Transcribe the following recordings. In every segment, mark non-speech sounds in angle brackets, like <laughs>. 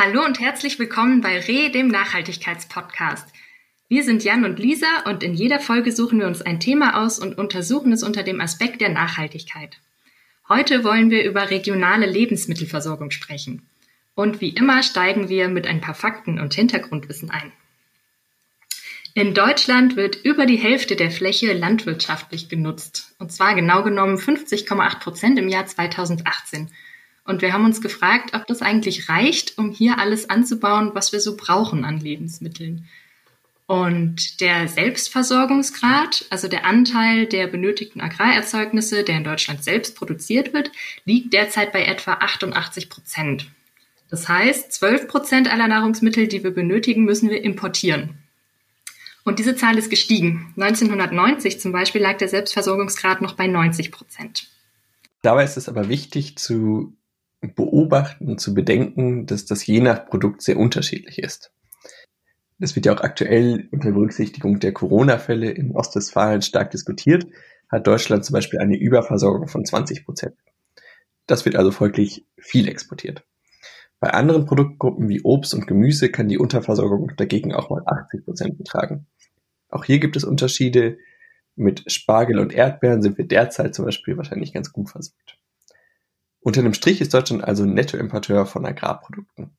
Hallo und herzlich willkommen bei Re, dem Nachhaltigkeitspodcast. Wir sind Jan und Lisa und in jeder Folge suchen wir uns ein Thema aus und untersuchen es unter dem Aspekt der Nachhaltigkeit. Heute wollen wir über regionale Lebensmittelversorgung sprechen. Und wie immer steigen wir mit ein paar Fakten und Hintergrundwissen ein. In Deutschland wird über die Hälfte der Fläche landwirtschaftlich genutzt. Und zwar genau genommen 50,8 Prozent im Jahr 2018. Und wir haben uns gefragt, ob das eigentlich reicht, um hier alles anzubauen, was wir so brauchen an Lebensmitteln. Und der Selbstversorgungsgrad, also der Anteil der benötigten Agrarerzeugnisse, der in Deutschland selbst produziert wird, liegt derzeit bei etwa 88 Prozent. Das heißt, 12 Prozent aller Nahrungsmittel, die wir benötigen, müssen wir importieren. Und diese Zahl ist gestiegen. 1990 zum Beispiel lag der Selbstversorgungsgrad noch bei 90 Prozent. Dabei ist es aber wichtig zu beobachten und zu bedenken, dass das je nach Produkt sehr unterschiedlich ist. Das wird ja auch aktuell unter Berücksichtigung der Corona-Fälle in Ostwestfalen stark diskutiert, hat Deutschland zum Beispiel eine Überversorgung von 20 Prozent. Das wird also folglich viel exportiert. Bei anderen Produktgruppen wie Obst und Gemüse kann die Unterversorgung dagegen auch mal 80 Prozent betragen. Auch hier gibt es Unterschiede. Mit Spargel und Erdbeeren sind wir derzeit zum Beispiel wahrscheinlich ganz gut versorgt. Unter dem Strich ist Deutschland also Nettoimporteur von Agrarprodukten.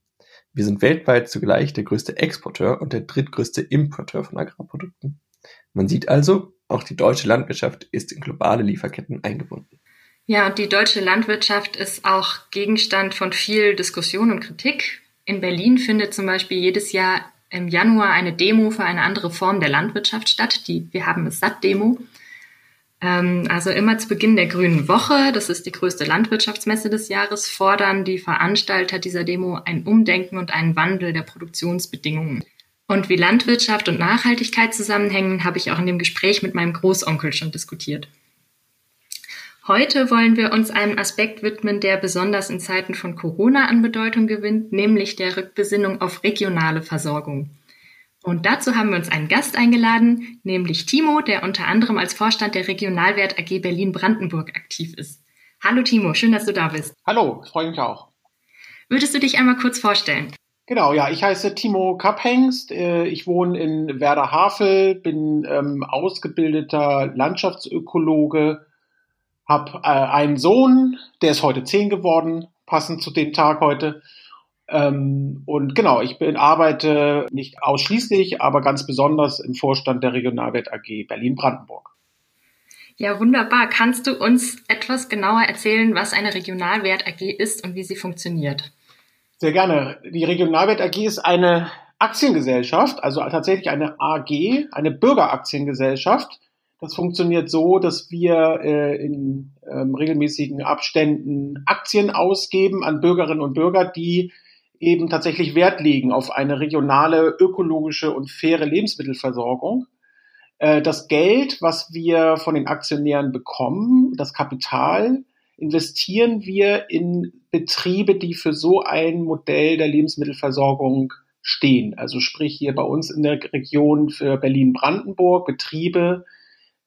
Wir sind weltweit zugleich der größte Exporteur und der drittgrößte Importeur von Agrarprodukten. Man sieht also, auch die deutsche Landwirtschaft ist in globale Lieferketten eingebunden. Ja, und die deutsche Landwirtschaft ist auch Gegenstand von viel Diskussion und Kritik. In Berlin findet zum Beispiel jedes Jahr im Januar eine Demo für eine andere Form der Landwirtschaft statt, die Wir haben es satt Demo. Ähm, also immer zu Beginn der Grünen Woche, das ist die größte Landwirtschaftsmesse des Jahres, fordern die Veranstalter dieser Demo ein Umdenken und einen Wandel der Produktionsbedingungen. Und wie Landwirtschaft und Nachhaltigkeit zusammenhängen, habe ich auch in dem Gespräch mit meinem Großonkel schon diskutiert. Heute wollen wir uns einem Aspekt widmen, der besonders in Zeiten von Corona an Bedeutung gewinnt, nämlich der Rückbesinnung auf regionale Versorgung. Und dazu haben wir uns einen Gast eingeladen, nämlich Timo, der unter anderem als Vorstand der Regionalwert AG Berlin-Brandenburg aktiv ist. Hallo Timo, schön, dass du da bist. Hallo, freue mich auch. Würdest du dich einmal kurz vorstellen? Genau, ja, ich heiße Timo Kapphengst. Äh, ich wohne in Werder-Havel, bin ähm, ausgebildeter Landschaftsökologe, habe äh, einen Sohn, der ist heute zehn geworden, passend zu dem Tag heute. Ähm, und genau, ich bin, arbeite nicht ausschließlich, aber ganz besonders im Vorstand der Regionalwert AG Berlin-Brandenburg. Ja, wunderbar. Kannst du uns etwas genauer erzählen, was eine Regionalwert AG ist und wie sie funktioniert? Sehr gerne. Die Regionalwert AG ist eine Aktiengesellschaft, also tatsächlich eine AG, eine Bürgeraktiengesellschaft. Das funktioniert so, dass wir äh, in ähm, regelmäßigen Abständen Aktien ausgeben an Bürgerinnen und Bürger, die eben tatsächlich Wert legen auf eine regionale, ökologische und faire Lebensmittelversorgung. Äh, das Geld, was wir von den Aktionären bekommen, das Kapital, investieren wir in Betriebe, die für so ein Modell der Lebensmittelversorgung stehen. Also sprich hier bei uns in der Region für Berlin-Brandenburg Betriebe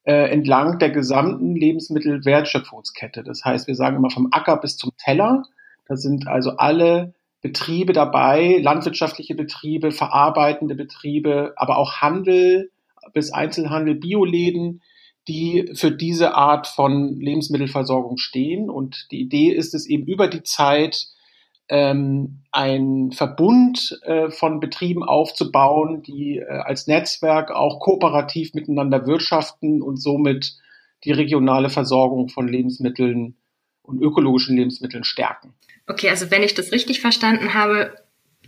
äh, entlang der gesamten Lebensmittelwertschöpfungskette. Das heißt, wir sagen immer vom Acker bis zum Teller. Da sind also alle Betriebe dabei, landwirtschaftliche Betriebe, verarbeitende Betriebe, aber auch Handel bis Einzelhandel, Bioläden, die für diese Art von Lebensmittelversorgung stehen. Und die Idee ist es eben über die Zeit, ähm, ein Verbund äh, von Betrieben aufzubauen, die äh, als Netzwerk auch kooperativ miteinander wirtschaften und somit die regionale Versorgung von Lebensmitteln und ökologischen Lebensmitteln stärken. Okay, also wenn ich das richtig verstanden habe,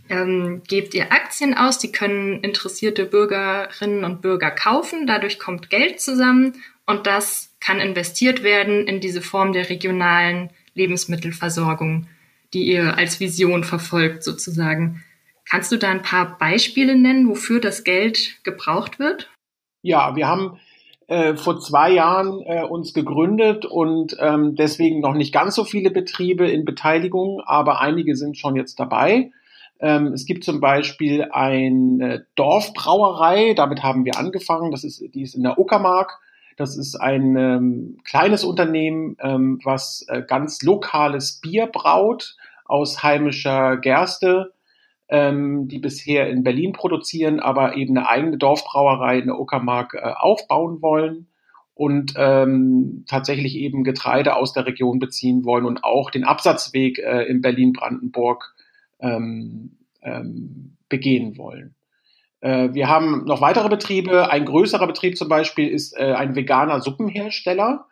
ähm, gebt ihr Aktien aus, die können interessierte Bürgerinnen und Bürger kaufen, dadurch kommt Geld zusammen und das kann investiert werden in diese Form der regionalen Lebensmittelversorgung, die ihr als Vision verfolgt sozusagen. Kannst du da ein paar Beispiele nennen, wofür das Geld gebraucht wird? Ja, wir haben äh, vor zwei Jahren äh, uns gegründet und ähm, deswegen noch nicht ganz so viele Betriebe in Beteiligung, aber einige sind schon jetzt dabei. Ähm, es gibt zum Beispiel eine Dorfbrauerei, damit haben wir angefangen, das ist, die ist in der Uckermark. Das ist ein ähm, kleines Unternehmen, ähm, was äh, ganz lokales Bier braut aus heimischer Gerste ähm, die bisher in Berlin produzieren, aber eben eine eigene Dorfbrauerei in der Uckermark äh, aufbauen wollen und ähm, tatsächlich eben Getreide aus der Region beziehen wollen und auch den Absatzweg äh, in Berlin-Brandenburg ähm, ähm, begehen wollen. Äh, wir haben noch weitere Betriebe. Ein größerer Betrieb zum Beispiel ist äh, ein veganer Suppenhersteller,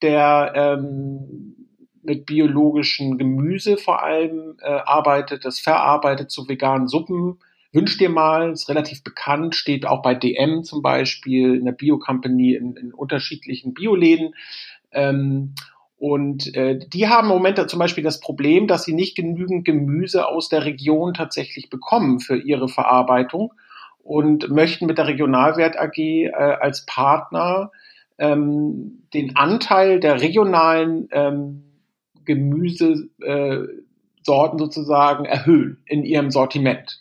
der ähm, mit biologischem Gemüse vor allem äh, arbeitet, das verarbeitet zu veganen Suppen. Wünsch dir mal, ist relativ bekannt, steht auch bei DM zum Beispiel, in der Bio-Company, in, in unterschiedlichen Bioläden. Ähm, und äh, die haben im Moment zum Beispiel das Problem, dass sie nicht genügend Gemüse aus der Region tatsächlich bekommen für ihre Verarbeitung und möchten mit der Regionalwert AG äh, als Partner ähm, den Anteil der regionalen ähm, Gemüsesorten äh, sozusagen erhöhen in ihrem Sortiment.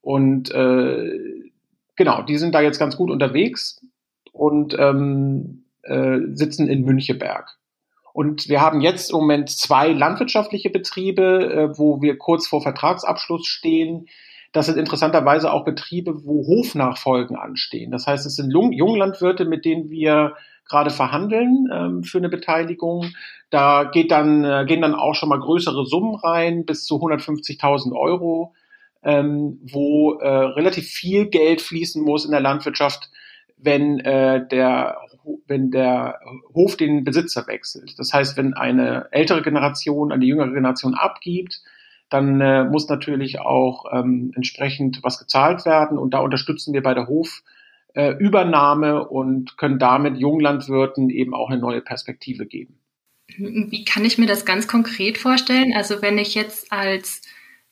Und äh, genau, die sind da jetzt ganz gut unterwegs und ähm, äh, sitzen in Müncheberg. Und wir haben jetzt im Moment zwei landwirtschaftliche Betriebe, äh, wo wir kurz vor Vertragsabschluss stehen. Das sind interessanterweise auch Betriebe, wo Hofnachfolgen anstehen. Das heißt, es sind Junglandwirte, mit denen wir gerade verhandeln ähm, für eine Beteiligung. Da geht dann, äh, gehen dann auch schon mal größere Summen rein, bis zu 150.000 Euro, ähm, wo äh, relativ viel Geld fließen muss in der Landwirtschaft, wenn äh, der wenn der Hof den Besitzer wechselt. Das heißt, wenn eine ältere Generation an die jüngere Generation abgibt, dann äh, muss natürlich auch ähm, entsprechend was gezahlt werden und da unterstützen wir bei der Hof äh, Übernahme und können damit Junglandwirten eben auch eine neue Perspektive geben. Wie kann ich mir das ganz konkret vorstellen? Also wenn ich jetzt als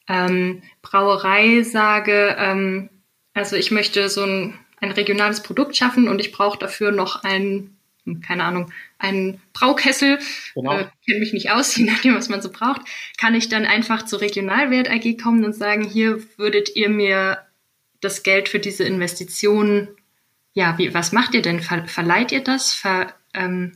ähm, Brauerei sage, ähm, also ich möchte so ein, ein regionales Produkt schaffen und ich brauche dafür noch ein, hm, keine Ahnung, einen Braukessel, genau. äh, kenne mich nicht aus, <laughs> je nachdem, was man so braucht, kann ich dann einfach zur Regionalwert AG kommen und sagen, hier würdet ihr mir das Geld für diese Investition ja, wie, was macht ihr denn? Ver, verleiht ihr das? Ver, ähm,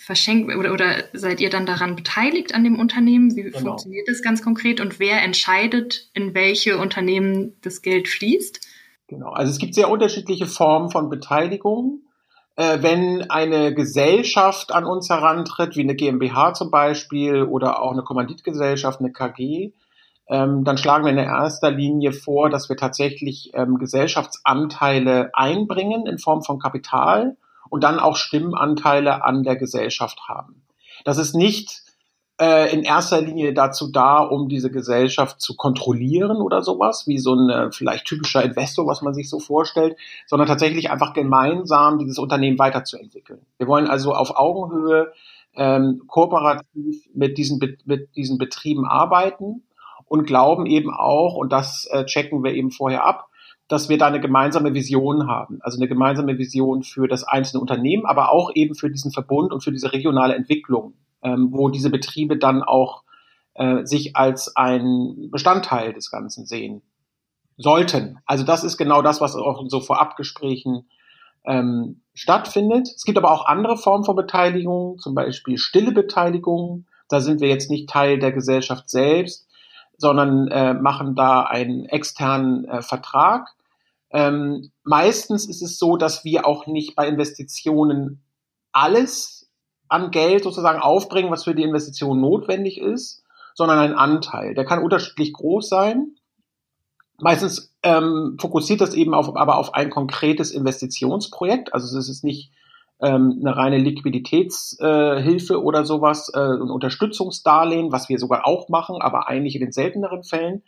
verschenkt oder, oder seid ihr dann daran beteiligt an dem Unternehmen? Wie genau. funktioniert das ganz konkret und wer entscheidet, in welche Unternehmen das Geld fließt? Genau, also es gibt sehr unterschiedliche Formen von Beteiligung. Äh, wenn eine Gesellschaft an uns herantritt, wie eine GmbH zum Beispiel oder auch eine Kommanditgesellschaft, eine KG, ähm, dann schlagen wir in erster Linie vor, dass wir tatsächlich ähm, Gesellschaftsanteile einbringen in Form von Kapital und dann auch Stimmenanteile an der Gesellschaft haben. Das ist nicht äh, in erster Linie dazu da, um diese Gesellschaft zu kontrollieren oder sowas, wie so ein äh, vielleicht typischer Investor, was man sich so vorstellt, sondern tatsächlich einfach gemeinsam dieses Unternehmen weiterzuentwickeln. Wir wollen also auf Augenhöhe ähm, kooperativ mit diesen, mit diesen Betrieben arbeiten und glauben eben auch, und das äh, checken wir eben vorher ab, dass wir da eine gemeinsame Vision haben. Also eine gemeinsame Vision für das einzelne Unternehmen, aber auch eben für diesen Verbund und für diese regionale Entwicklung, ähm, wo diese Betriebe dann auch äh, sich als ein Bestandteil des Ganzen sehen sollten. Also das ist genau das, was auch in so Vorabgesprächen ähm, stattfindet. Es gibt aber auch andere Formen von Beteiligung, zum Beispiel stille Beteiligung. Da sind wir jetzt nicht Teil der Gesellschaft selbst, sondern äh, machen da einen externen äh, Vertrag. Ähm, meistens ist es so, dass wir auch nicht bei Investitionen alles an Geld sozusagen aufbringen, was für die Investition notwendig ist, sondern einen Anteil. Der kann unterschiedlich groß sein. Meistens ähm, fokussiert das eben auf, aber auf ein konkretes Investitionsprojekt. Also es ist nicht ähm, eine reine Liquiditätshilfe äh, oder sowas, äh, ein Unterstützungsdarlehen, was wir sogar auch machen, aber eigentlich in den selteneren Fällen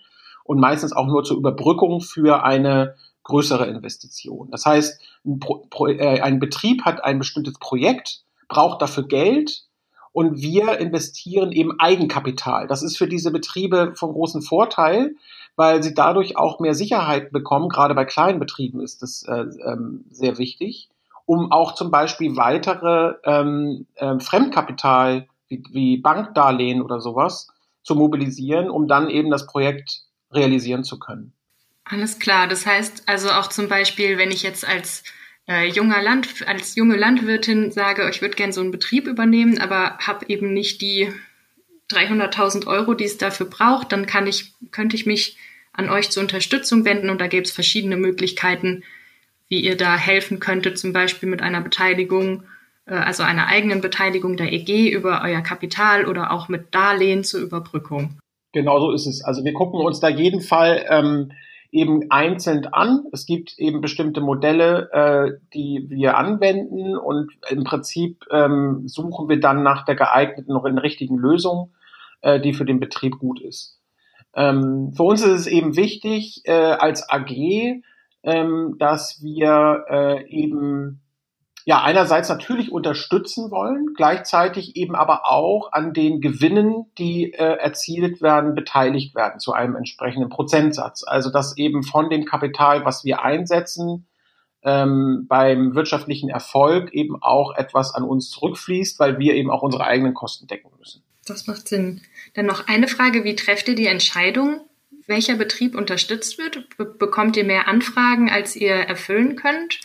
und meistens auch nur zur Überbrückung für eine größere Investition. Das heißt, ein, Pro, Pro, äh, ein Betrieb hat ein bestimmtes Projekt, braucht dafür Geld und wir investieren eben Eigenkapital. Das ist für diese Betriebe von großem Vorteil, weil sie dadurch auch mehr Sicherheit bekommen. Gerade bei kleinen Betrieben ist das äh, ähm, sehr wichtig um auch zum Beispiel weitere ähm, äh, Fremdkapital wie, wie Bankdarlehen oder sowas zu mobilisieren, um dann eben das Projekt realisieren zu können. Alles klar. Das heißt also auch zum Beispiel, wenn ich jetzt als äh, junger Land, als junge Landwirtin sage, ich würde gerne so einen Betrieb übernehmen, aber habe eben nicht die 300.000 Euro, die es dafür braucht, dann kann ich, könnte ich mich an euch zur Unterstützung wenden und da gibt es verschiedene Möglichkeiten, wie ihr da helfen könntet, zum Beispiel mit einer Beteiligung, äh, also einer eigenen Beteiligung der EG über euer Kapital oder auch mit Darlehen zur Überbrückung. Genau so ist es. Also wir gucken uns da jeden Fall ähm, eben einzeln an. Es gibt eben bestimmte Modelle, äh, die wir anwenden und im Prinzip ähm, suchen wir dann nach der geeigneten und richtigen Lösung, äh, die für den Betrieb gut ist. Ähm, für uns ist es eben wichtig äh, als AG, ähm, dass wir äh, eben ja einerseits natürlich unterstützen wollen, gleichzeitig eben aber auch an den Gewinnen, die äh, erzielt werden, beteiligt werden zu einem entsprechenden Prozentsatz. Also dass eben von dem Kapital, was wir einsetzen, ähm, beim wirtschaftlichen Erfolg eben auch etwas an uns zurückfließt, weil wir eben auch unsere eigenen Kosten decken müssen. Das macht Sinn. Dann noch eine Frage, wie trefft ihr die Entscheidung, welcher Betrieb unterstützt wird? Be bekommt ihr mehr Anfragen, als ihr erfüllen könnt?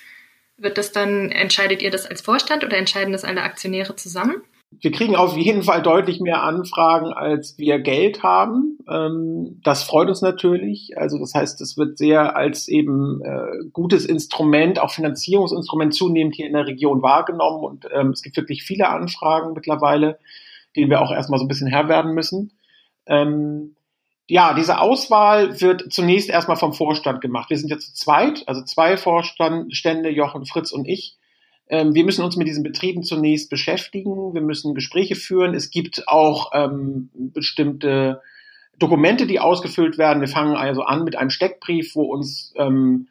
Wird das dann, entscheidet ihr das als Vorstand oder entscheiden das alle Aktionäre zusammen? Wir kriegen auf jeden Fall deutlich mehr Anfragen, als wir Geld haben. Ähm, das freut uns natürlich. Also das heißt, es wird sehr als eben äh, gutes Instrument, auch Finanzierungsinstrument zunehmend hier in der Region wahrgenommen. Und ähm, es gibt wirklich viele Anfragen mittlerweile, denen wir auch erstmal so ein bisschen Herr werden müssen. Ähm, ja, diese Auswahl wird zunächst erstmal vom Vorstand gemacht. Wir sind jetzt zu zweit, also zwei Vorstände, Jochen, Fritz und ich. Ähm, wir müssen uns mit diesen Betrieben zunächst beschäftigen. Wir müssen Gespräche führen. Es gibt auch ähm, bestimmte Dokumente, die ausgefüllt werden. Wir fangen also an mit einem Steckbrief, wo uns ähm,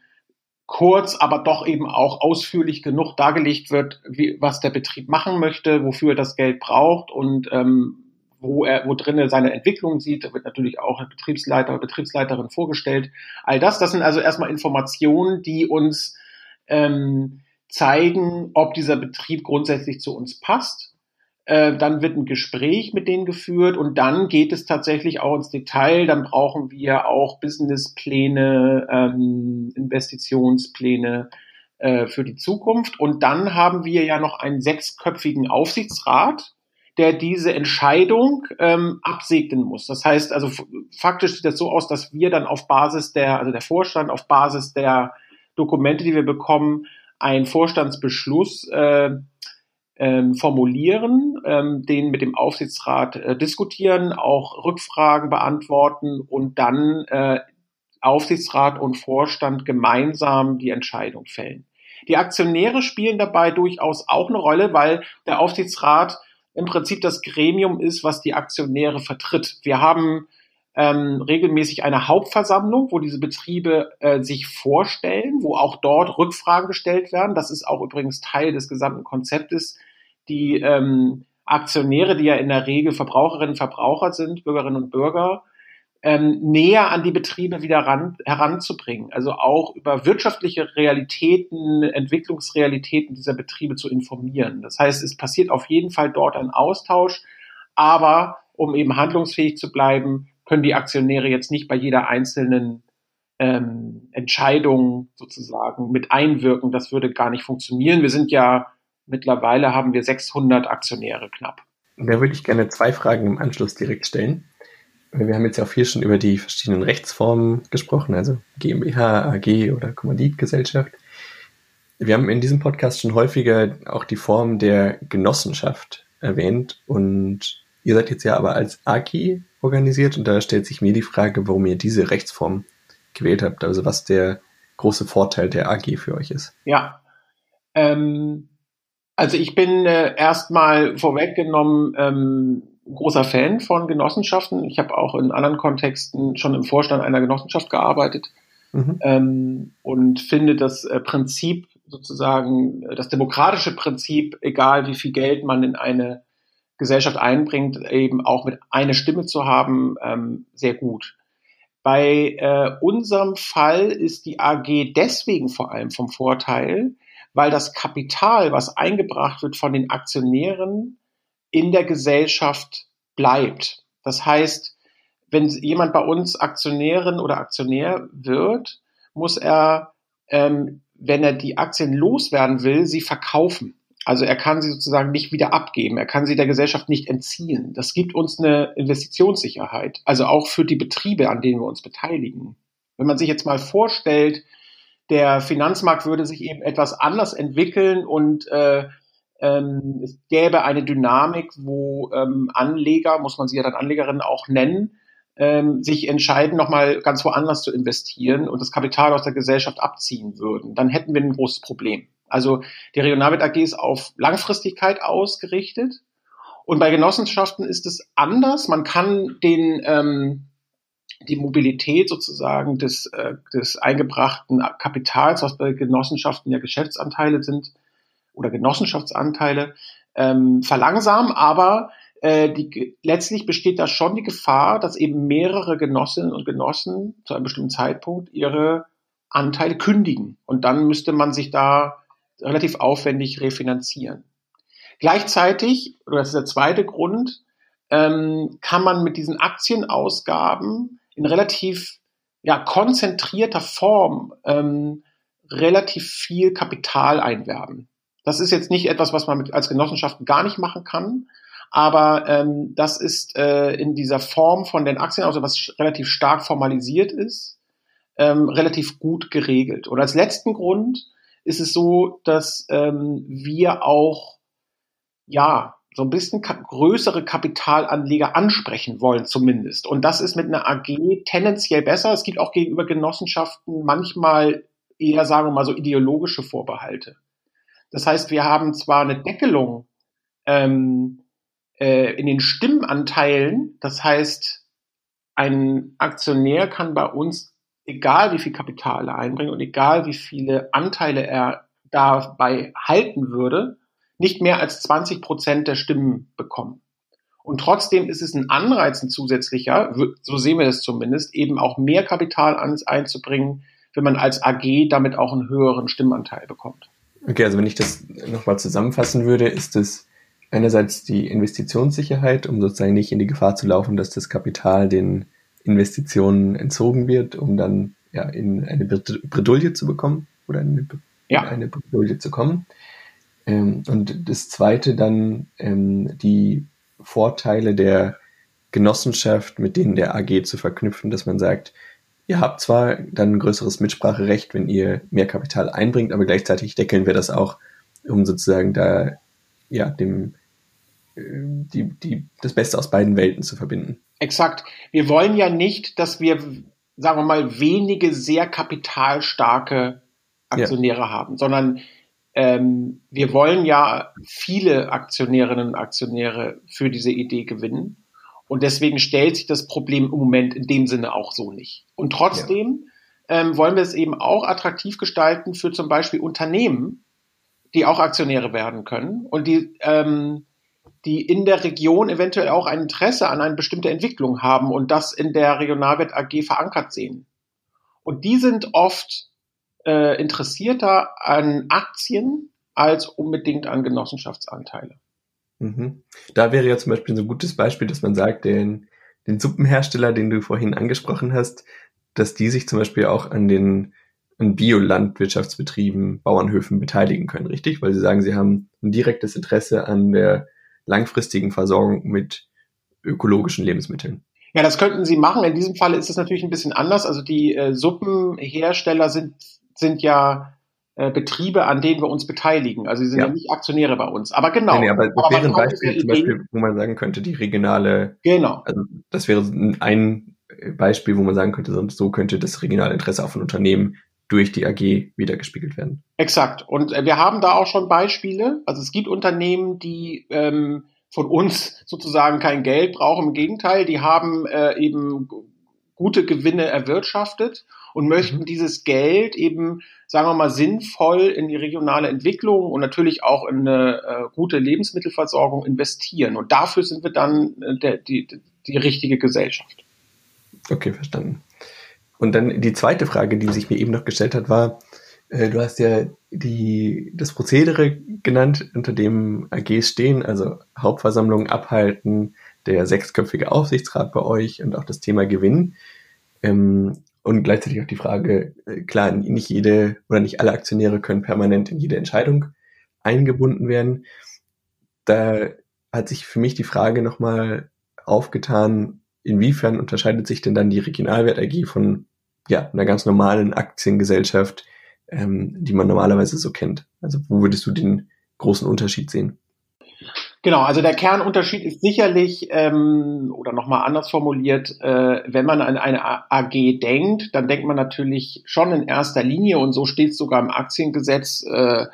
kurz, aber doch eben auch ausführlich genug dargelegt wird, wie, was der Betrieb machen möchte, wofür er das Geld braucht und ähm, wo er, wo drin er seine Entwicklung sieht. Da wird natürlich auch ein Betriebsleiter oder Betriebsleiterin vorgestellt. All das, das sind also erstmal Informationen, die uns ähm, zeigen, ob dieser Betrieb grundsätzlich zu uns passt. Äh, dann wird ein Gespräch mit denen geführt und dann geht es tatsächlich auch ins Detail. Dann brauchen wir auch Businesspläne, ähm, Investitionspläne äh, für die Zukunft. Und dann haben wir ja noch einen sechsköpfigen Aufsichtsrat, der diese Entscheidung ähm, absegnen muss. Das heißt, also faktisch sieht das so aus, dass wir dann auf Basis der, also der Vorstand auf Basis der Dokumente, die wir bekommen, einen Vorstandsbeschluss äh, ähm, formulieren, ähm, den mit dem Aufsichtsrat äh, diskutieren, auch Rückfragen beantworten und dann äh, Aufsichtsrat und Vorstand gemeinsam die Entscheidung fällen. Die Aktionäre spielen dabei durchaus auch eine Rolle, weil der Aufsichtsrat im Prinzip das Gremium ist, was die Aktionäre vertritt. Wir haben ähm, regelmäßig eine Hauptversammlung, wo diese Betriebe äh, sich vorstellen, wo auch dort Rückfragen gestellt werden. Das ist auch übrigens Teil des gesamten Konzeptes. Die ähm, Aktionäre, die ja in der Regel Verbraucherinnen und Verbraucher sind, Bürgerinnen und Bürger, ähm, näher an die Betriebe wieder ran, heranzubringen. Also auch über wirtschaftliche Realitäten, Entwicklungsrealitäten dieser Betriebe zu informieren. Das heißt, es passiert auf jeden Fall dort ein Austausch, aber um eben handlungsfähig zu bleiben, können die Aktionäre jetzt nicht bei jeder einzelnen ähm, Entscheidung sozusagen mit einwirken. Das würde gar nicht funktionieren. Wir sind ja mittlerweile haben wir 600 Aktionäre knapp. Da würde ich gerne zwei Fragen im Anschluss direkt stellen wir haben jetzt ja auch viel schon über die verschiedenen Rechtsformen gesprochen, also GmbH, AG oder Kommanditgesellschaft. Wir haben in diesem Podcast schon häufiger auch die Form der Genossenschaft erwähnt und ihr seid jetzt ja aber als AG organisiert und da stellt sich mir die Frage, warum ihr diese Rechtsform gewählt habt, also was der große Vorteil der AG für euch ist. Ja, ähm, also ich bin äh, erstmal vorweggenommen ähm, großer Fan von Genossenschaften. Ich habe auch in anderen Kontexten schon im Vorstand einer Genossenschaft gearbeitet mhm. ähm, und finde das äh, Prinzip sozusagen, äh, das demokratische Prinzip, egal wie viel Geld man in eine Gesellschaft einbringt, eben auch mit einer Stimme zu haben, ähm, sehr gut. Bei äh, unserem Fall ist die AG deswegen vor allem vom Vorteil, weil das Kapital, was eingebracht wird von den Aktionären, in der Gesellschaft bleibt. Das heißt, wenn jemand bei uns Aktionärin oder Aktionär wird, muss er, ähm, wenn er die Aktien loswerden will, sie verkaufen. Also er kann sie sozusagen nicht wieder abgeben. Er kann sie der Gesellschaft nicht entziehen. Das gibt uns eine Investitionssicherheit. Also auch für die Betriebe, an denen wir uns beteiligen. Wenn man sich jetzt mal vorstellt, der Finanzmarkt würde sich eben etwas anders entwickeln und äh, ähm, es gäbe eine Dynamik, wo ähm, Anleger, muss man sie ja dann Anlegerinnen auch nennen, ähm, sich entscheiden, nochmal ganz woanders zu investieren und das Kapital aus der Gesellschaft abziehen würden. Dann hätten wir ein großes Problem. Also die Regionalwelt AG ist auf Langfristigkeit ausgerichtet. Und bei Genossenschaften ist es anders. Man kann den, ähm, die Mobilität sozusagen des, äh, des eingebrachten Kapitals, was bei Genossenschaften ja Geschäftsanteile sind oder Genossenschaftsanteile, ähm, verlangsamen, aber äh, die, letztlich besteht da schon die Gefahr, dass eben mehrere Genossinnen und Genossen zu einem bestimmten Zeitpunkt ihre Anteile kündigen. Und dann müsste man sich da relativ aufwendig refinanzieren. Gleichzeitig, oder das ist der zweite Grund, ähm, kann man mit diesen Aktienausgaben in relativ ja, konzentrierter Form ähm, relativ viel Kapital einwerben. Das ist jetzt nicht etwas, was man mit, als Genossenschaften gar nicht machen kann, aber ähm, das ist äh, in dieser Form von den Aktien, also was relativ stark formalisiert ist, ähm, relativ gut geregelt. Und als letzten Grund ist es so, dass ähm, wir auch ja so ein bisschen ka größere Kapitalanleger ansprechen wollen zumindest. Und das ist mit einer AG tendenziell besser. Es gibt auch gegenüber Genossenschaften manchmal eher, sagen wir mal, so ideologische Vorbehalte. Das heißt, wir haben zwar eine Deckelung ähm, äh, in den Stimmenanteilen, das heißt, ein Aktionär kann bei uns, egal wie viel Kapital er einbringt und egal wie viele Anteile er dabei halten würde, nicht mehr als 20 Prozent der Stimmen bekommen. Und trotzdem ist es ein Anreiz, ein zusätzlicher, so sehen wir das zumindest, eben auch mehr Kapital einzubringen, wenn man als AG damit auch einen höheren Stimmanteil bekommt. Okay, also wenn ich das nochmal zusammenfassen würde, ist es einerseits die Investitionssicherheit, um sozusagen nicht in die Gefahr zu laufen, dass das Kapital den Investitionen entzogen wird, um dann ja in eine Bredouille zu bekommen oder in eine Bredouille zu kommen. Ähm, und das zweite dann ähm, die Vorteile der Genossenschaft mit denen der AG zu verknüpfen, dass man sagt, ihr habt zwar dann ein größeres Mitspracherecht, wenn ihr mehr Kapital einbringt, aber gleichzeitig deckeln wir das auch, um sozusagen da ja dem äh, die, die, das Beste aus beiden Welten zu verbinden. Exakt. Wir wollen ja nicht, dass wir, sagen wir mal, wenige sehr kapitalstarke Aktionäre ja. haben, sondern ähm, wir wollen ja viele Aktionärinnen und Aktionäre für diese Idee gewinnen. Und deswegen stellt sich das Problem im Moment in dem Sinne auch so nicht. Und trotzdem ja. ähm, wollen wir es eben auch attraktiv gestalten für zum Beispiel Unternehmen, die auch Aktionäre werden können und die, ähm, die in der Region eventuell auch ein Interesse an eine bestimmte Entwicklung haben und das in der Regionalwert AG verankert sehen. Und die sind oft äh, interessierter an Aktien als unbedingt an Genossenschaftsanteile. Mhm. Da wäre ja zum Beispiel so ein gutes Beispiel, dass man sagt, den, den Suppenhersteller, den du vorhin angesprochen hast, dass die sich zum Beispiel auch an den an Biolandwirtschaftsbetrieben, Bauernhöfen beteiligen können, richtig? Weil sie sagen, sie haben ein direktes Interesse an der langfristigen Versorgung mit ökologischen Lebensmitteln. Ja, das könnten sie machen. In diesem Fall ist es natürlich ein bisschen anders. Also die äh, Suppenhersteller sind sind ja äh, Betriebe, an denen wir uns beteiligen. Also sie sind ja, ja nicht Aktionäre bei uns. Aber genau. Nee, nee, aber das wäre ein Beispiel zum Beispiel, wo man sagen könnte, die regionale. Genau. Also das wäre ein Beispiel, wo man sagen könnte, sonst so könnte das regionale Interesse auf ein Unternehmen durch die AG wiedergespiegelt werden. Exakt. Und äh, wir haben da auch schon Beispiele. Also es gibt Unternehmen, die ähm, von uns sozusagen kein Geld brauchen. Im Gegenteil, die haben äh, eben gute Gewinne erwirtschaftet und möchten mhm. dieses Geld eben, sagen wir mal, sinnvoll in die regionale Entwicklung und natürlich auch in eine äh, gute Lebensmittelversorgung investieren. Und dafür sind wir dann äh, der, die, die richtige Gesellschaft. Okay, verstanden. Und dann die zweite Frage, die sich mir eben noch gestellt hat, war, äh, du hast ja die, das Prozedere genannt, unter dem AGs stehen, also Hauptversammlungen abhalten, der sechsköpfige Aufsichtsrat bei euch und auch das Thema Gewinn. Ähm, und gleichzeitig auch die Frage, äh, klar, nicht jede oder nicht alle Aktionäre können permanent in jede Entscheidung eingebunden werden. Da hat sich für mich die Frage nochmal aufgetan, inwiefern unterscheidet sich denn dann die Regionalwert AG von ja, einer ganz normalen Aktiengesellschaft, ähm, die man normalerweise so kennt? Also wo würdest du den großen Unterschied sehen? Genau, also der Kernunterschied ist sicherlich, ähm, oder nochmal anders formuliert, äh, wenn man an eine AG denkt, dann denkt man natürlich schon in erster Linie, und so steht es sogar im Aktiengesetz äh, äh,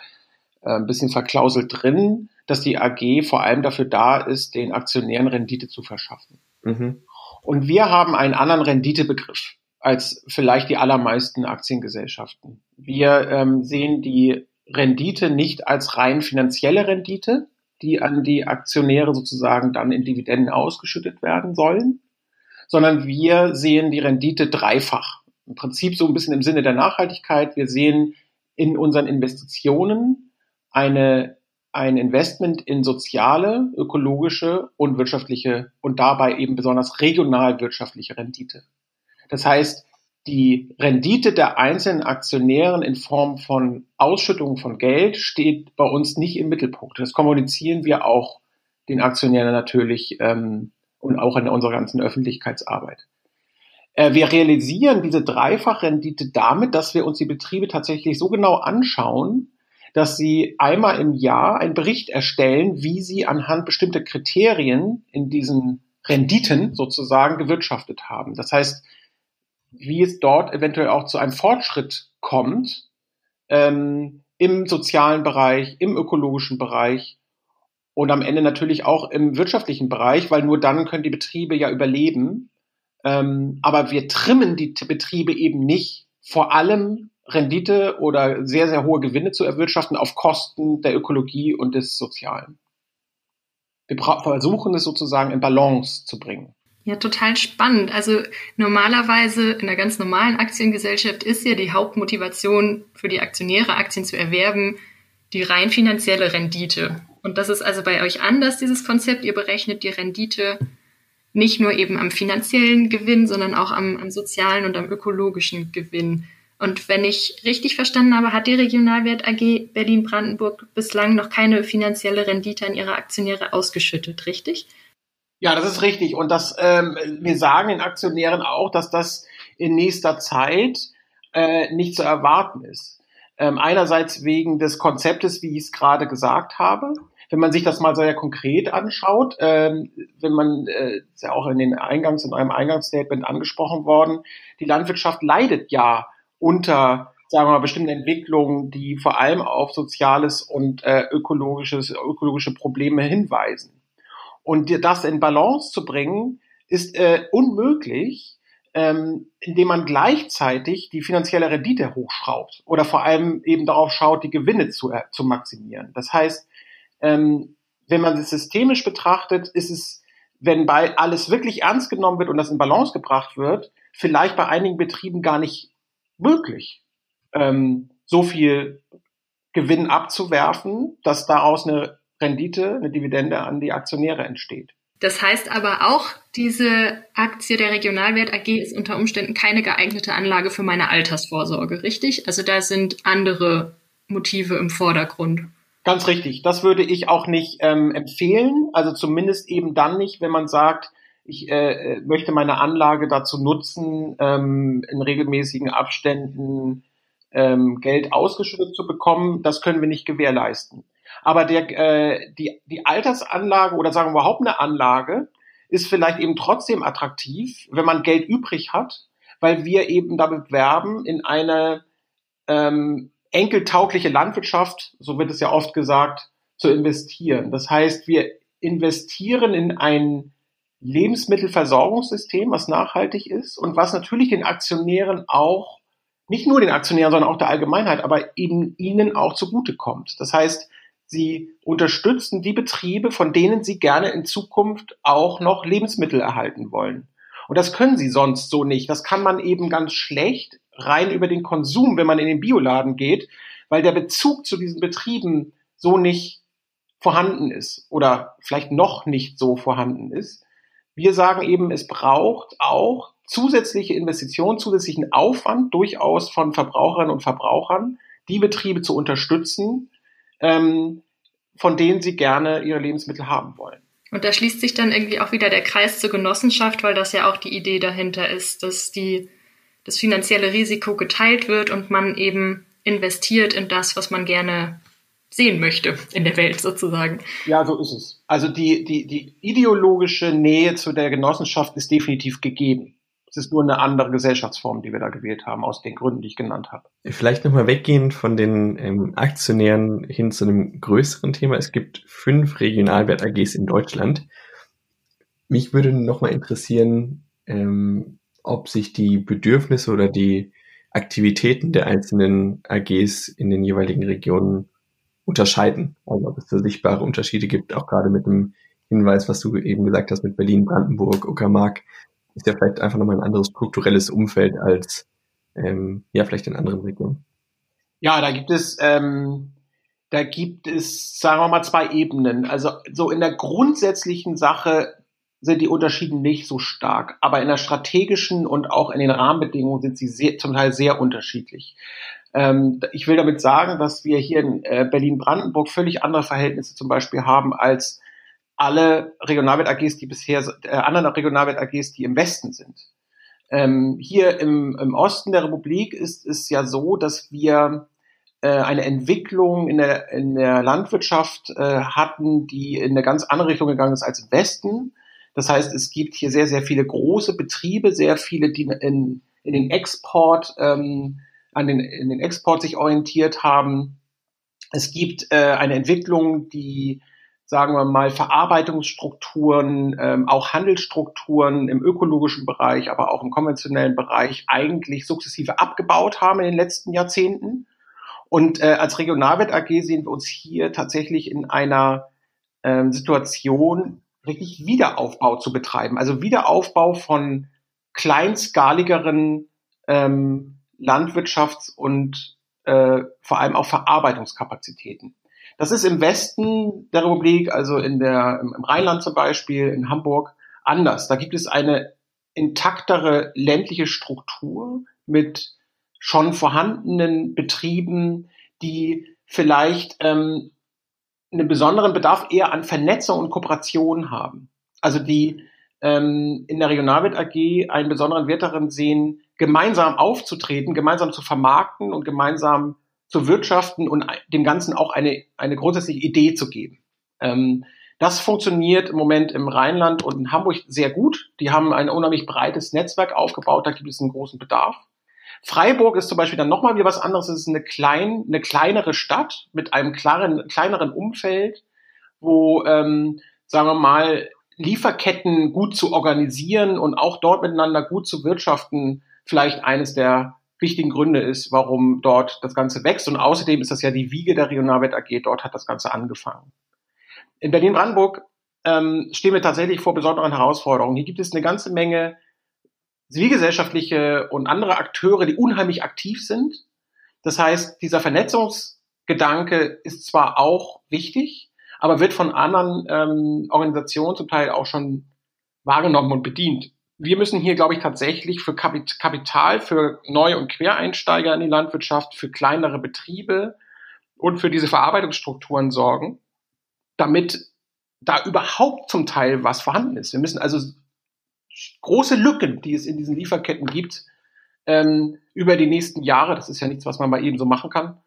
ein bisschen verklauselt drin, dass die AG vor allem dafür da ist, den Aktionären Rendite zu verschaffen. Mhm. Und wir haben einen anderen Renditebegriff als vielleicht die allermeisten Aktiengesellschaften. Wir ähm, sehen die Rendite nicht als rein finanzielle Rendite, die an die Aktionäre sozusagen dann in Dividenden ausgeschüttet werden sollen, sondern wir sehen die Rendite dreifach. Im Prinzip so ein bisschen im Sinne der Nachhaltigkeit. Wir sehen in unseren Investitionen eine, ein Investment in soziale, ökologische und wirtschaftliche und dabei eben besonders regional wirtschaftliche Rendite. Das heißt, die Rendite der einzelnen Aktionären in Form von Ausschüttungen von Geld steht bei uns nicht im Mittelpunkt. Das kommunizieren wir auch den Aktionären natürlich ähm, und auch in unserer ganzen Öffentlichkeitsarbeit. Äh, wir realisieren diese Dreifachrendite damit, dass wir uns die Betriebe tatsächlich so genau anschauen, dass sie einmal im Jahr einen Bericht erstellen, wie sie anhand bestimmter Kriterien in diesen Renditen sozusagen gewirtschaftet haben. Das heißt, wie es dort eventuell auch zu einem Fortschritt kommt ähm, im sozialen Bereich, im ökologischen Bereich und am Ende natürlich auch im wirtschaftlichen Bereich, weil nur dann können die Betriebe ja überleben. Ähm, aber wir trimmen die Betriebe eben nicht, vor allem Rendite oder sehr, sehr hohe Gewinne zu erwirtschaften auf Kosten der Ökologie und des Sozialen. Wir versuchen es sozusagen in Balance zu bringen. Ja, total spannend. Also normalerweise in einer ganz normalen Aktiengesellschaft ist ja die Hauptmotivation für die Aktionäre, Aktien zu erwerben, die rein finanzielle Rendite. Und das ist also bei euch anders, dieses Konzept. Ihr berechnet die Rendite nicht nur eben am finanziellen Gewinn, sondern auch am, am sozialen und am ökologischen Gewinn. Und wenn ich richtig verstanden habe, hat die Regionalwert AG Berlin-Brandenburg bislang noch keine finanzielle Rendite an ihre Aktionäre ausgeschüttet, richtig? Ja, das ist richtig. Und das, ähm, wir sagen den Aktionären auch, dass das in nächster Zeit äh, nicht zu erwarten ist. Ähm, einerseits wegen des Konzeptes, wie ich es gerade gesagt habe. Wenn man sich das mal sehr konkret anschaut, ähm, wenn man, äh, ist ja auch in den Eingangs, in einem Eingangsstatement angesprochen worden, die Landwirtschaft leidet ja unter sagen wir mal, bestimmte Entwicklungen, die vor allem auf soziales und äh, ökologisches, ökologische Probleme hinweisen. Und das in Balance zu bringen, ist äh, unmöglich, ähm, indem man gleichzeitig die finanzielle Rendite hochschraubt oder vor allem eben darauf schaut, die Gewinne zu, äh, zu maximieren. Das heißt, ähm, wenn man es systemisch betrachtet, ist es, wenn bei alles wirklich ernst genommen wird und das in Balance gebracht wird, vielleicht bei einigen Betrieben gar nicht möglich, ähm, so viel Gewinn abzuwerfen, dass daraus eine Rendite, eine Dividende an die Aktionäre entsteht. Das heißt aber auch, diese Aktie der Regionalwert AG ist unter Umständen keine geeignete Anlage für meine Altersvorsorge, richtig? Also da sind andere Motive im Vordergrund. Ganz richtig. Das würde ich auch nicht ähm, empfehlen. Also zumindest eben dann nicht, wenn man sagt, ich äh, möchte meine Anlage dazu nutzen, ähm, in regelmäßigen Abständen ähm, Geld ausgeschüttet zu bekommen. Das können wir nicht gewährleisten. Aber der, äh, die, die Altersanlage oder sagen wir überhaupt eine Anlage ist vielleicht eben trotzdem attraktiv, wenn man Geld übrig hat, weil wir eben damit werben, in eine ähm, enkeltaugliche Landwirtschaft, so wird es ja oft gesagt, zu investieren. Das heißt, wir investieren in ein Lebensmittelversorgungssystem, was nachhaltig ist und was natürlich den Aktionären auch, nicht nur den Aktionären, sondern auch der Allgemeinheit, aber eben ihnen auch zugutekommt. Das heißt, Sie unterstützen die Betriebe, von denen Sie gerne in Zukunft auch noch Lebensmittel erhalten wollen. Und das können Sie sonst so nicht. Das kann man eben ganz schlecht rein über den Konsum, wenn man in den Bioladen geht, weil der Bezug zu diesen Betrieben so nicht vorhanden ist oder vielleicht noch nicht so vorhanden ist. Wir sagen eben, es braucht auch zusätzliche Investitionen, zusätzlichen Aufwand durchaus von Verbraucherinnen und Verbrauchern, die Betriebe zu unterstützen, ähm, von denen sie gerne ihre Lebensmittel haben wollen. Und da schließt sich dann irgendwie auch wieder der Kreis zur Genossenschaft, weil das ja auch die Idee dahinter ist, dass die das finanzielle Risiko geteilt wird und man eben investiert in das, was man gerne sehen möchte in der Welt sozusagen. Ja, so ist es. Also die, die, die ideologische Nähe zu der Genossenschaft ist definitiv gegeben. Es ist nur eine andere Gesellschaftsform, die wir da gewählt haben, aus den Gründen, die ich genannt habe. Vielleicht nochmal weggehend von den ähm, Aktionären hin zu einem größeren Thema. Es gibt fünf Regionalwert-AGs in Deutschland. Mich würde nochmal interessieren, ähm, ob sich die Bedürfnisse oder die Aktivitäten der einzelnen AGs in den jeweiligen Regionen unterscheiden. Also ob es da sichtbare Unterschiede gibt, auch gerade mit dem Hinweis, was du eben gesagt hast, mit Berlin, Brandenburg, Uckermark, ist ja vielleicht einfach nochmal ein anderes strukturelles Umfeld als ähm, ja vielleicht in anderen Regionen. Ja, da gibt es ähm, da gibt es, sagen wir mal, zwei Ebenen. Also so in der grundsätzlichen Sache sind die Unterschiede nicht so stark, aber in der strategischen und auch in den Rahmenbedingungen sind sie sehr, zum Teil sehr unterschiedlich. Ähm, ich will damit sagen, dass wir hier in äh, Berlin-Brandenburg völlig andere Verhältnisse zum Beispiel haben als alle Regionalwert AGs, die bisher, äh, anderen Regionalwert AGs, die im Westen sind. Ähm, hier im, im Osten der Republik ist es ja so, dass wir äh, eine Entwicklung in der, in der Landwirtschaft äh, hatten, die in eine ganz andere Richtung gegangen ist als im Westen. Das heißt, es gibt hier sehr, sehr viele große Betriebe, sehr viele, die in, in den Export, ähm, an den, in den Export sich orientiert haben. Es gibt äh, eine Entwicklung, die sagen wir mal, Verarbeitungsstrukturen, ähm, auch Handelsstrukturen im ökologischen Bereich, aber auch im konventionellen Bereich eigentlich sukzessive abgebaut haben in den letzten Jahrzehnten. Und äh, als Regionalwert AG sehen wir uns hier tatsächlich in einer ähm, Situation, richtig Wiederaufbau zu betreiben. Also Wiederaufbau von kleinskaligeren ähm, Landwirtschafts- und äh, vor allem auch Verarbeitungskapazitäten. Das ist im Westen der Republik, also in der, im Rheinland zum Beispiel, in Hamburg, anders. Da gibt es eine intaktere ländliche Struktur mit schon vorhandenen Betrieben, die vielleicht ähm, einen besonderen Bedarf eher an Vernetzung und Kooperation haben. Also die ähm, in der Regionalwelt AG einen besonderen Wert darin sehen, gemeinsam aufzutreten, gemeinsam zu vermarkten und gemeinsam zu wirtschaften und dem Ganzen auch eine, eine grundsätzliche Idee zu geben. Ähm, das funktioniert im Moment im Rheinland und in Hamburg sehr gut. Die haben ein unheimlich breites Netzwerk aufgebaut, da gibt es einen großen Bedarf. Freiburg ist zum Beispiel dann nochmal wieder was anderes. Es ist eine, klein, eine kleinere Stadt mit einem klaren, kleineren Umfeld, wo, ähm, sagen wir mal, Lieferketten gut zu organisieren und auch dort miteinander gut zu wirtschaften, vielleicht eines der wichtigen Gründe ist, warum dort das Ganze wächst. Und außerdem ist das ja die Wiege der Regionalwelt AG. Dort hat das Ganze angefangen. In Berlin-Brandenburg ähm, stehen wir tatsächlich vor besonderen Herausforderungen. Hier gibt es eine ganze Menge zivilgesellschaftliche und andere Akteure, die unheimlich aktiv sind. Das heißt, dieser Vernetzungsgedanke ist zwar auch wichtig, aber wird von anderen ähm, Organisationen zum Teil auch schon wahrgenommen und bedient wir müssen hier, glaube ich, tatsächlich für Kapital, für Neu- und Quereinsteiger in die Landwirtschaft, für kleinere Betriebe und für diese Verarbeitungsstrukturen sorgen, damit da überhaupt zum Teil was vorhanden ist. Wir müssen also große Lücken, die es in diesen Lieferketten gibt, ähm, über die nächsten Jahre, das ist ja nichts, was man mal eben so machen kann,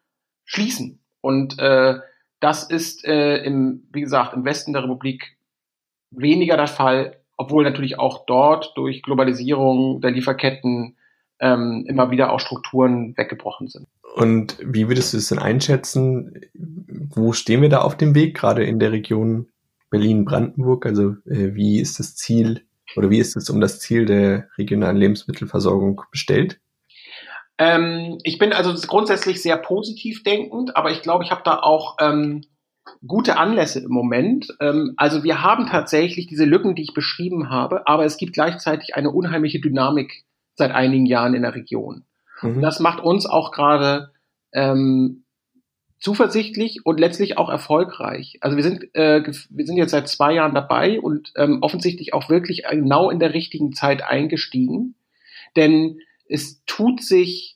schließen. Und äh, das ist äh, im, wie gesagt, im Westen der Republik weniger der Fall obwohl natürlich auch dort durch Globalisierung der Lieferketten ähm, immer wieder auch Strukturen weggebrochen sind. Und wie würdest du es denn einschätzen? Wo stehen wir da auf dem Weg, gerade in der Region Berlin-Brandenburg? Also äh, wie ist das Ziel oder wie ist es um das Ziel der regionalen Lebensmittelversorgung bestellt? Ähm, ich bin also grundsätzlich sehr positiv denkend, aber ich glaube, ich habe da auch ähm, gute Anlässe im Moment. Ähm, also wir haben tatsächlich diese Lücken, die ich beschrieben habe, aber es gibt gleichzeitig eine unheimliche Dynamik seit einigen Jahren in der Region. Mhm. Und das macht uns auch gerade ähm, zuversichtlich und letztlich auch erfolgreich. Also wir sind, äh, wir sind jetzt seit zwei Jahren dabei und ähm, offensichtlich auch wirklich genau in der richtigen Zeit eingestiegen. Denn es tut sich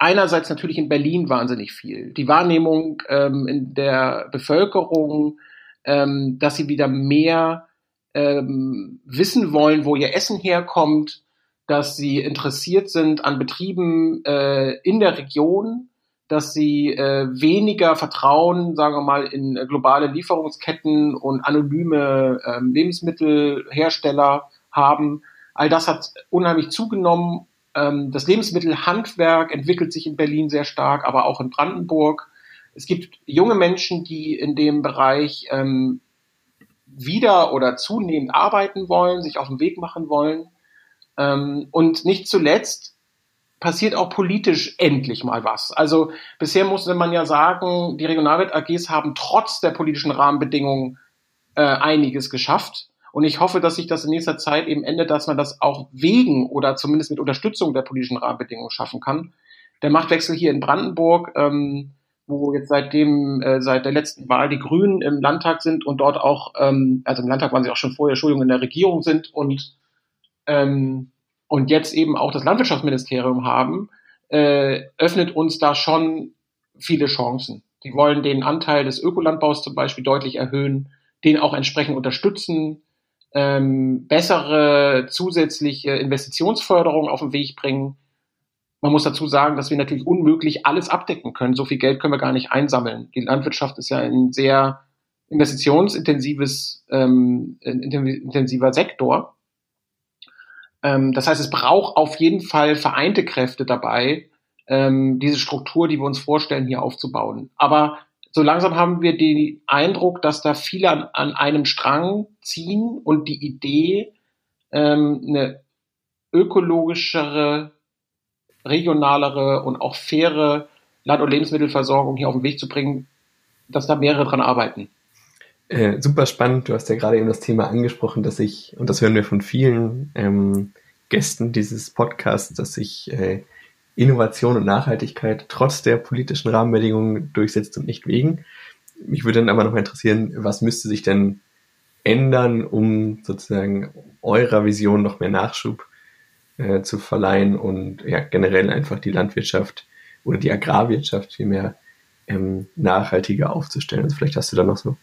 einerseits natürlich in Berlin wahnsinnig viel. Die Wahrnehmung ähm, in der Bevölkerung, ähm, dass sie wieder mehr ähm, wissen wollen, wo ihr Essen herkommt, dass sie interessiert sind an Betrieben äh, in der Region, dass sie äh, weniger Vertrauen, sagen wir mal, in äh, globale Lieferungsketten und anonyme äh, Lebensmittelhersteller haben. All das hat unheimlich zugenommen. Ähm, das Lebensmittelhandwerk entwickelt sich in Berlin sehr stark, aber auch in Brandenburg. Es gibt junge Menschen, die in dem Bereich ähm, wieder oder zunehmend arbeiten wollen, sich auf den Weg machen wollen. Ähm, und nicht zuletzt passiert auch politisch endlich mal was. Also bisher musste man ja sagen, die Regionalwelt AGs haben trotz der politischen Rahmenbedingungen äh, einiges geschafft. Und ich hoffe, dass sich das in nächster Zeit eben endet, dass man das auch wegen oder zumindest mit Unterstützung der politischen Rahmenbedingungen schaffen kann. Der Machtwechsel hier in Brandenburg, ähm, wo jetzt seitdem, äh, seit der letzten Wahl die Grünen im Landtag sind und dort auch, ähm, also im Landtag waren sie auch schon vorher, Entschuldigung, in der Regierung sind und ähm, und jetzt eben auch das Landwirtschaftsministerium haben, äh, öffnet uns da schon viele Chancen. Die wollen den Anteil des Ökolandbaus zum Beispiel deutlich erhöhen, den auch entsprechend unterstützen, ähm, bessere zusätzliche Investitionsförderung auf den Weg bringen. Man muss dazu sagen, dass wir natürlich unmöglich alles abdecken können. So viel Geld können wir gar nicht einsammeln. Die Landwirtschaft ist ja ein sehr investitionsintensives, ähm, intensiver Sektor. Ähm, das heißt, es braucht auf jeden Fall vereinte Kräfte dabei, ähm, diese Struktur, die wir uns vorstellen, hier aufzubauen. Aber so langsam haben wir den Eindruck, dass da viele an, an einem Strang ziehen und die Idee, ähm, eine ökologischere, regionalere und auch faire Land- und Lebensmittelversorgung hier auf den Weg zu bringen, dass da mehrere dran arbeiten. Äh, super spannend. Du hast ja gerade eben das Thema angesprochen, dass ich, und das hören wir von vielen ähm, Gästen dieses Podcasts, dass sich äh, Innovation und Nachhaltigkeit trotz der politischen Rahmenbedingungen durchsetzt und nicht wegen. Mich würde dann aber noch mal interessieren, was müsste sich denn ändern, um sozusagen eurer Vision noch mehr Nachschub äh, zu verleihen und ja, generell einfach die Landwirtschaft oder die Agrarwirtschaft vielmehr ähm, nachhaltiger aufzustellen. Also vielleicht hast du da noch so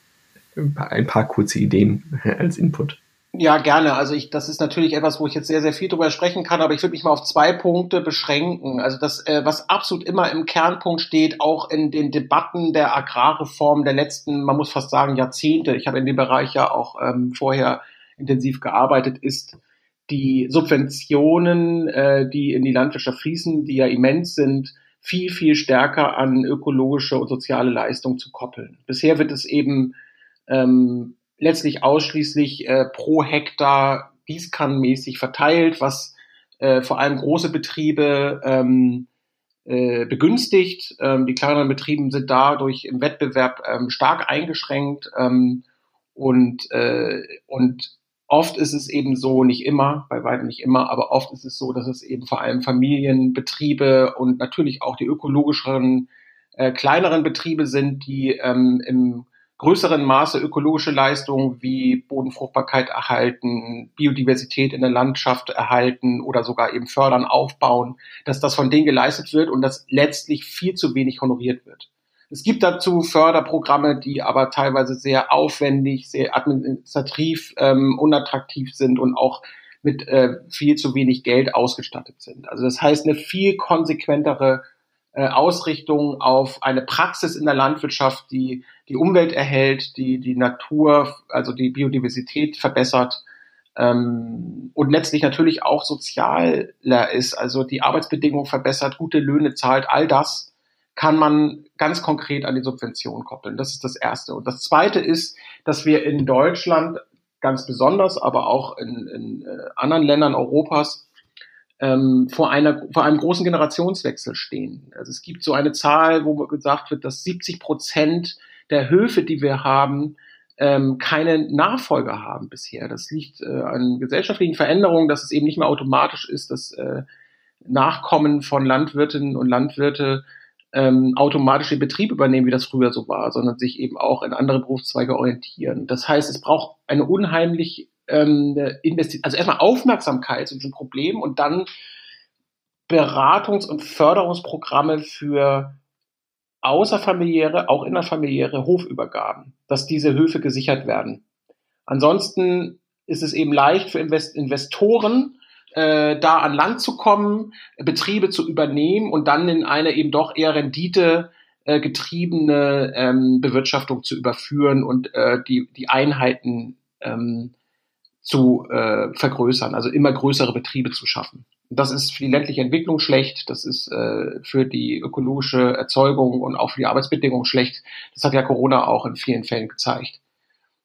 ein paar kurze Ideen <laughs> als Input. Ja, gerne. Also ich, das ist natürlich etwas, wo ich jetzt sehr, sehr viel drüber sprechen kann, aber ich würde mich mal auf zwei Punkte beschränken. Also das, äh, was absolut immer im Kernpunkt steht, auch in den Debatten der Agrarreform der letzten, man muss fast sagen, Jahrzehnte. Ich habe in dem Bereich ja auch ähm, vorher intensiv gearbeitet, ist die Subventionen, äh, die in die Landwirtschaft fließen, die ja immens sind, viel, viel stärker an ökologische und soziale Leistung zu koppeln. Bisher wird es eben ähm, letztlich ausschließlich äh, pro Hektar gießkannenmäßig verteilt, was äh, vor allem große Betriebe ähm, äh, begünstigt. Ähm, die kleineren Betriebe sind dadurch im Wettbewerb ähm, stark eingeschränkt ähm, und, äh, und oft ist es eben so, nicht immer, bei weitem nicht immer, aber oft ist es so, dass es eben vor allem Familienbetriebe und natürlich auch die ökologischeren, äh, kleineren Betriebe sind, die ähm, im größeren Maße ökologische Leistungen wie Bodenfruchtbarkeit erhalten, Biodiversität in der Landschaft erhalten oder sogar eben fördern, aufbauen, dass das von denen geleistet wird und dass letztlich viel zu wenig honoriert wird. Es gibt dazu Förderprogramme, die aber teilweise sehr aufwendig, sehr administrativ ähm, unattraktiv sind und auch mit äh, viel zu wenig Geld ausgestattet sind. Also das heißt, eine viel konsequentere äh, Ausrichtung auf eine Praxis in der Landwirtschaft, die die Umwelt erhält, die die Natur, also die Biodiversität verbessert ähm, und letztlich natürlich auch sozialer ist, also die Arbeitsbedingungen verbessert, gute Löhne zahlt, all das kann man ganz konkret an die Subvention koppeln. Das ist das Erste. Und das Zweite ist, dass wir in Deutschland ganz besonders, aber auch in, in äh, anderen Ländern Europas ähm, vor, einer, vor einem großen Generationswechsel stehen. Also es gibt so eine Zahl, wo gesagt wird, dass 70 Prozent der Höfe, die wir haben, ähm, keine Nachfolger haben bisher. Das liegt äh, an gesellschaftlichen Veränderungen, dass es eben nicht mehr automatisch ist, dass äh, Nachkommen von Landwirtinnen und Landwirte ähm, automatisch den Betrieb übernehmen, wie das früher so war, sondern sich eben auch in andere Berufszweige orientieren. Das heißt, es braucht eine unheimlich ähm, also erstmal Aufmerksamkeit zu diesem Problem und dann Beratungs- und Förderungsprogramme für außerfamiliäre, auch innerfamiliäre Hofübergaben, dass diese Höfe gesichert werden. Ansonsten ist es eben leicht für Invest Investoren, äh, da an Land zu kommen, Betriebe zu übernehmen und dann in eine eben doch eher Rendite äh, getriebene ähm, Bewirtschaftung zu überführen und äh, die, die Einheiten ähm, zu äh, vergrößern, also immer größere Betriebe zu schaffen. Das ist für die ländliche Entwicklung schlecht, das ist äh, für die ökologische Erzeugung und auch für die Arbeitsbedingungen schlecht. Das hat ja Corona auch in vielen Fällen gezeigt.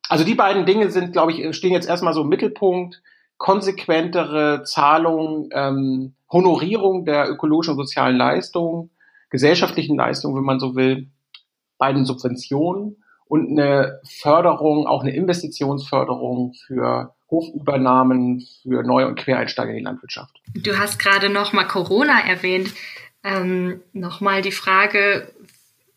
Also die beiden Dinge sind, glaube ich, stehen jetzt erstmal so im Mittelpunkt. Konsequentere Zahlung, ähm, Honorierung der ökologischen und sozialen Leistungen, gesellschaftlichen Leistungen, wenn man so will, bei den Subventionen und eine Förderung, auch eine Investitionsförderung für Hofübernahmen für Neu- und Quereinsteiger in die Landwirtschaft. Du hast gerade nochmal Corona erwähnt. Ähm, nochmal die Frage,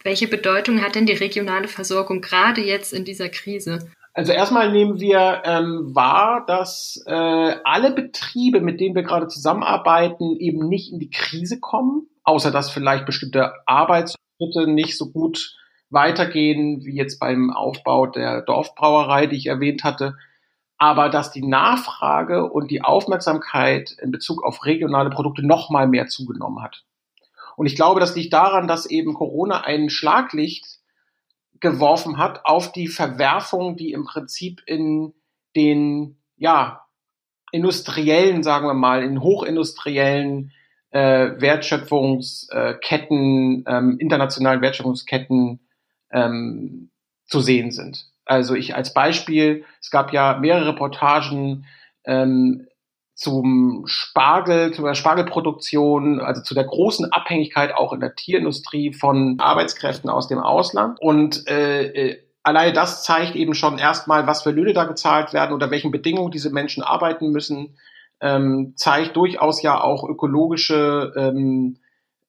welche Bedeutung hat denn die regionale Versorgung gerade jetzt in dieser Krise? Also erstmal nehmen wir ähm, wahr, dass äh, alle Betriebe, mit denen wir gerade zusammenarbeiten, eben nicht in die Krise kommen, außer dass vielleicht bestimmte Arbeitsschritte nicht so gut weitergehen, wie jetzt beim Aufbau der Dorfbrauerei, die ich erwähnt hatte aber dass die Nachfrage und die Aufmerksamkeit in Bezug auf regionale Produkte noch mal mehr zugenommen hat. Und ich glaube, das liegt daran, dass eben Corona ein Schlaglicht geworfen hat auf die Verwerfung, die im Prinzip in den ja industriellen, sagen wir mal, in hochindustriellen äh, Wertschöpfungsketten, ähm, internationalen Wertschöpfungsketten ähm, zu sehen sind. Also ich als Beispiel, es gab ja mehrere Reportagen ähm, zum Spargel, zu der Spargelproduktion, also zu der großen Abhängigkeit auch in der Tierindustrie von Arbeitskräften aus dem Ausland. Und äh, äh, alleine das zeigt eben schon erstmal, was für Löhne da gezahlt werden oder welchen Bedingungen diese Menschen arbeiten müssen, ähm, zeigt durchaus ja auch ökologische ähm,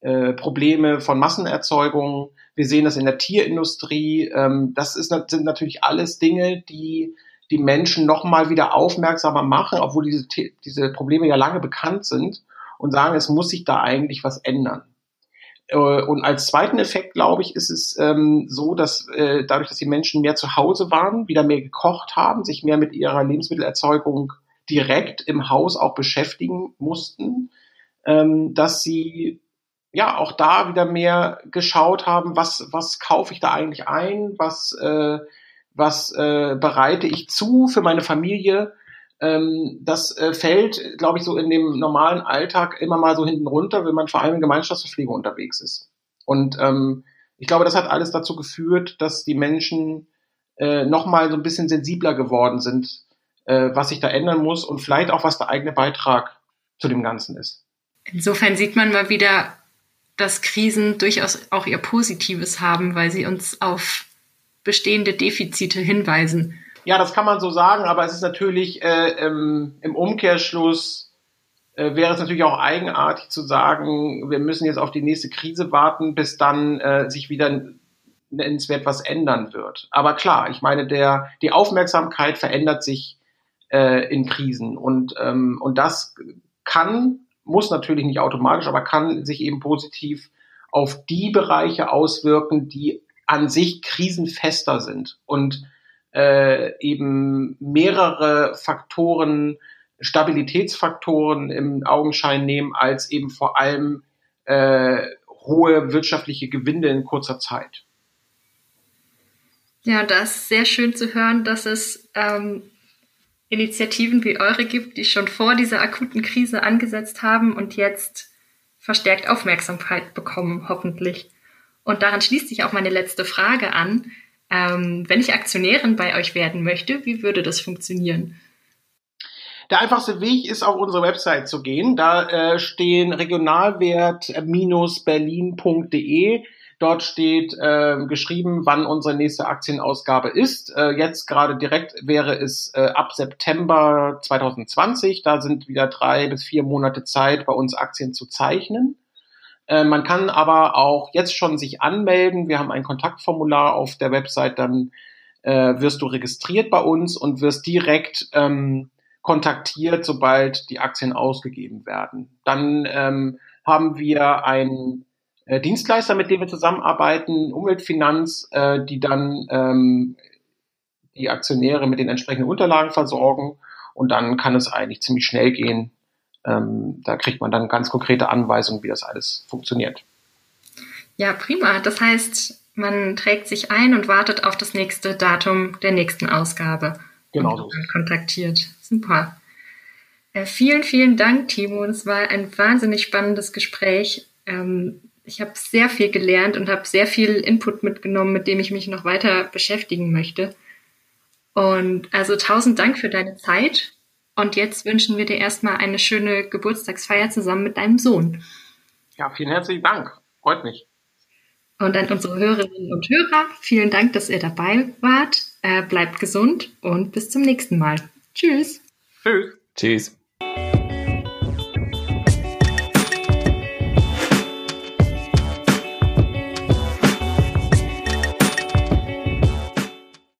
äh, Probleme von Massenerzeugung. Wir sehen das in der Tierindustrie. Ähm, das ist, sind natürlich alles Dinge, die die Menschen noch mal wieder aufmerksamer machen, obwohl diese, diese Probleme ja lange bekannt sind und sagen, es muss sich da eigentlich was ändern. Äh, und als zweiten Effekt, glaube ich, ist es ähm, so, dass äh, dadurch, dass die Menschen mehr zu Hause waren, wieder mehr gekocht haben, sich mehr mit ihrer Lebensmittelerzeugung direkt im Haus auch beschäftigen mussten, ähm, dass sie ja auch da wieder mehr geschaut haben, was, was kaufe ich da eigentlich ein, was, äh, was äh, bereite ich zu für meine Familie. Ähm, das äh, fällt, glaube ich, so in dem normalen Alltag immer mal so hinten runter, wenn man vor allem in Gemeinschaftsverpflegung unterwegs ist. Und ähm, ich glaube, das hat alles dazu geführt, dass die Menschen äh, noch mal so ein bisschen sensibler geworden sind, äh, was sich da ändern muss und vielleicht auch, was der eigene Beitrag zu dem Ganzen ist. Insofern sieht man mal wieder, dass Krisen durchaus auch ihr Positives haben, weil sie uns auf bestehende Defizite hinweisen. Ja, das kann man so sagen, aber es ist natürlich äh, im, im, Umkehrschluss äh, wäre es natürlich auch eigenartig zu sagen, wir müssen jetzt auf die nächste Krise warten, bis dann äh, sich wieder nennenswert was ändern wird. Aber klar, ich meine, der die Aufmerksamkeit verändert sich äh, in Krisen und ähm, und das kann muss natürlich nicht automatisch, aber kann sich eben positiv auf die Bereiche auswirken, die an sich krisenfester sind und äh, eben mehrere Faktoren, Stabilitätsfaktoren im Augenschein nehmen, als eben vor allem äh, hohe wirtschaftliche Gewinne in kurzer Zeit. Ja, das ist sehr schön zu hören, dass es ähm, Initiativen wie eure gibt, die schon vor dieser akuten Krise angesetzt haben und jetzt verstärkt Aufmerksamkeit bekommen, hoffentlich. Und daran schließt sich auch meine letzte Frage an. Ähm, wenn ich Aktionärin bei euch werden möchte, wie würde das funktionieren? Der einfachste Weg ist, auf unsere Website zu gehen. Da äh, stehen regionalwert-berlin.de Dort steht äh, geschrieben, wann unsere nächste Aktienausgabe ist. Äh, jetzt gerade direkt wäre es äh, ab September 2020. Da sind wieder drei bis vier Monate Zeit, bei uns Aktien zu zeichnen. Äh, man kann aber auch jetzt schon sich anmelden. Wir haben ein Kontaktformular auf der Website. Dann äh, wirst du registriert bei uns und wirst direkt ähm, kontaktiert, sobald die Aktien ausgegeben werden. Dann ähm, haben wir ein äh, Dienstleister, mit denen wir zusammenarbeiten, Umweltfinanz, äh, die dann ähm, die Aktionäre mit den entsprechenden Unterlagen versorgen und dann kann es eigentlich ziemlich schnell gehen, ähm, da kriegt man dann ganz konkrete Anweisungen, wie das alles funktioniert. Ja, prima. Das heißt, man trägt sich ein und wartet auf das nächste Datum der nächsten Ausgabe. Genau so. kontaktiert. Super. Äh, vielen, vielen Dank, Timo. Das war ein wahnsinnig spannendes Gespräch. Ähm, ich habe sehr viel gelernt und habe sehr viel Input mitgenommen, mit dem ich mich noch weiter beschäftigen möchte. Und also tausend Dank für deine Zeit. Und jetzt wünschen wir dir erstmal eine schöne Geburtstagsfeier zusammen mit deinem Sohn. Ja, vielen herzlichen Dank. Freut mich. Und an unsere Hörerinnen und Hörer, vielen Dank, dass ihr dabei wart. Äh, bleibt gesund und bis zum nächsten Mal. Tschüss. Tschüss. Tschüss.